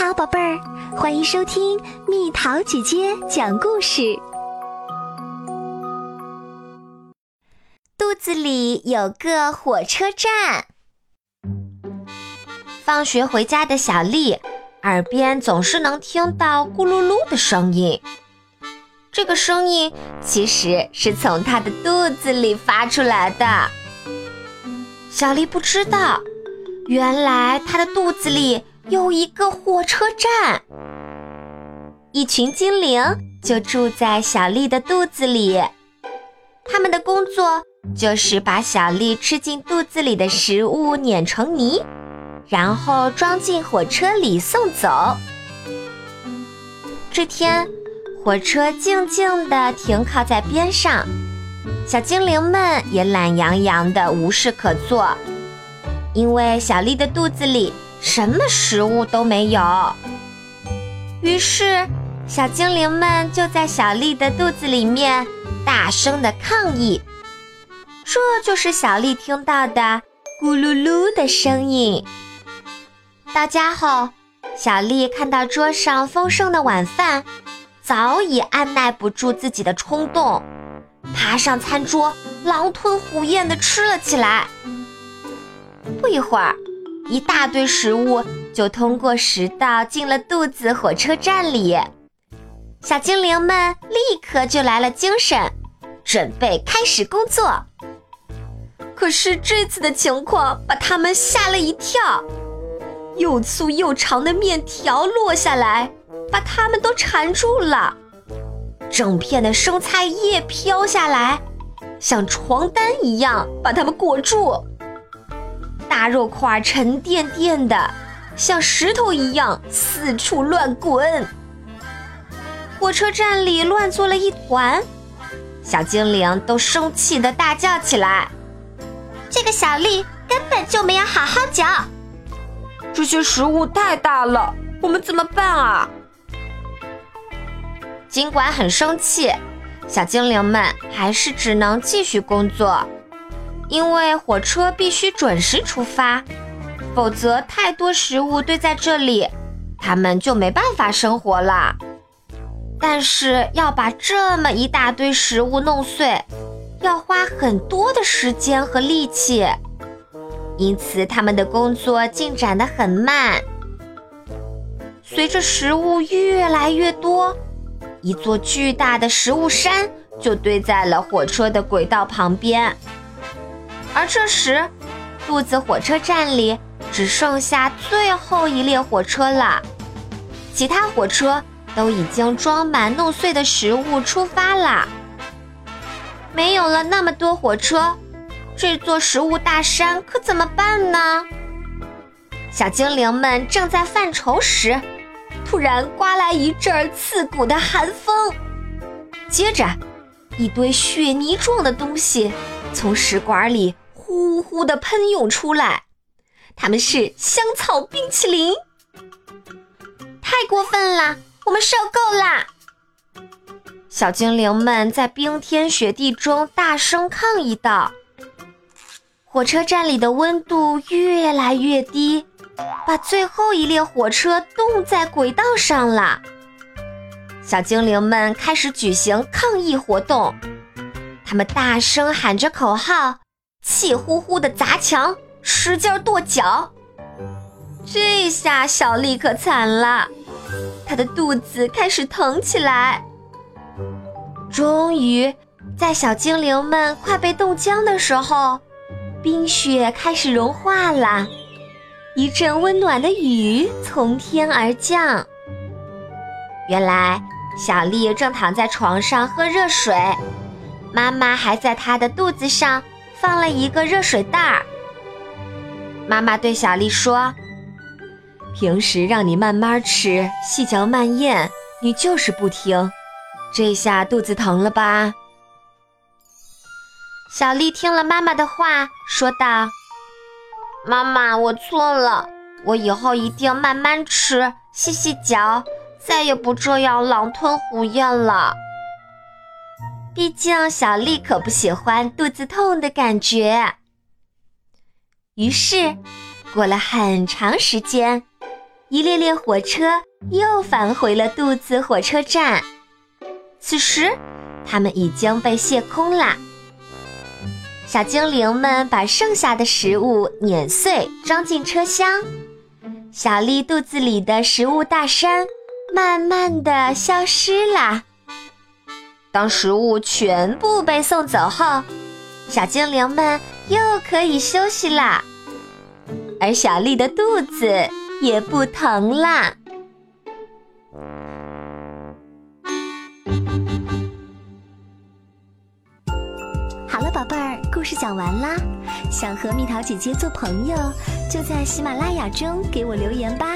好，宝贝儿，欢迎收听蜜桃姐姐讲故事。肚子里有个火车站。放学回家的小丽，耳边总是能听到咕噜噜的声音。这个声音其实是从她的肚子里发出来的。小丽不知道，原来她的肚子里。有一个火车站，一群精灵就住在小丽的肚子里。他们的工作就是把小丽吃进肚子里的食物碾成泥，然后装进火车里送走。这天，火车静静地停靠在边上，小精灵们也懒洋洋的无事可做，因为小丽的肚子里。什么食物都没有，于是小精灵们就在小丽的肚子里面大声的抗议。这就是小丽听到的咕噜噜的声音。到家后，小丽看到桌上丰盛的晚饭，早已按耐不住自己的冲动，爬上餐桌，狼吞虎咽的吃了起来。不一会儿。一大堆食物就通过食道进了肚子火车站里，小精灵们立刻就来了精神，准备开始工作。可是这次的情况把他们吓了一跳，又粗又长的面条落下来，把他们都缠住了；整片的生菜叶飘下来，像床单一样把他们裹住。大肉块沉甸甸的，像石头一样四处乱滚。火车站里乱作了一团，小精灵都生气的大叫起来：“这个小丽根本就没有好好嚼！这些食物太大了，我们怎么办啊？”尽管很生气，小精灵们还是只能继续工作。因为火车必须准时出发，否则太多食物堆在这里，他们就没办法生活了。但是要把这么一大堆食物弄碎，要花很多的时间和力气，因此他们的工作进展得很慢。随着食物越来越多，一座巨大的食物山就堆在了火车的轨道旁边。而这时，肚子火车站里只剩下最后一列火车了，其他火车都已经装满弄碎的食物出发了。没有了那么多火车，这座食物大山可怎么办呢？小精灵们正在犯愁时，突然刮来一阵刺骨的寒风，接着，一堆雪泥状的东西从食管里。呼呼的喷涌出来，他们是香草冰淇淋，太过分了，我们受够啦！小精灵们在冰天雪地中大声抗议道：“火车站里的温度越来越低，把最后一列火车冻在轨道上了。”小精灵们开始举行抗议活动，他们大声喊着口号。气呼呼的砸墙，使劲跺脚。这下小丽可惨了，她的肚子开始疼起来。终于，在小精灵们快被冻僵的时候，冰雪开始融化了，一阵温暖的雨从天而降。原来，小丽正躺在床上喝热水，妈妈还在她的肚子上。放了一个热水袋儿。妈妈对小丽说：“平时让你慢慢吃，细嚼慢咽，你就是不听。这下肚子疼了吧？”小丽听了妈妈的话，说道：“妈妈，我错了，我以后一定慢慢吃，细细嚼，再也不这样狼吞虎咽了。”毕竟小丽可不喜欢肚子痛的感觉。于是，过了很长时间，一列列火车又返回了肚子火车站。此时，它们已经被卸空啦。小精灵们把剩下的食物碾碎，装进车厢。小丽肚子里的食物大山慢慢的消失啦。当食物全部被送走后，小精灵们又可以休息啦。而小丽的肚子也不疼啦。好了，宝贝儿，故事讲完啦。想和蜜桃姐姐做朋友，就在喜马拉雅中给我留言吧。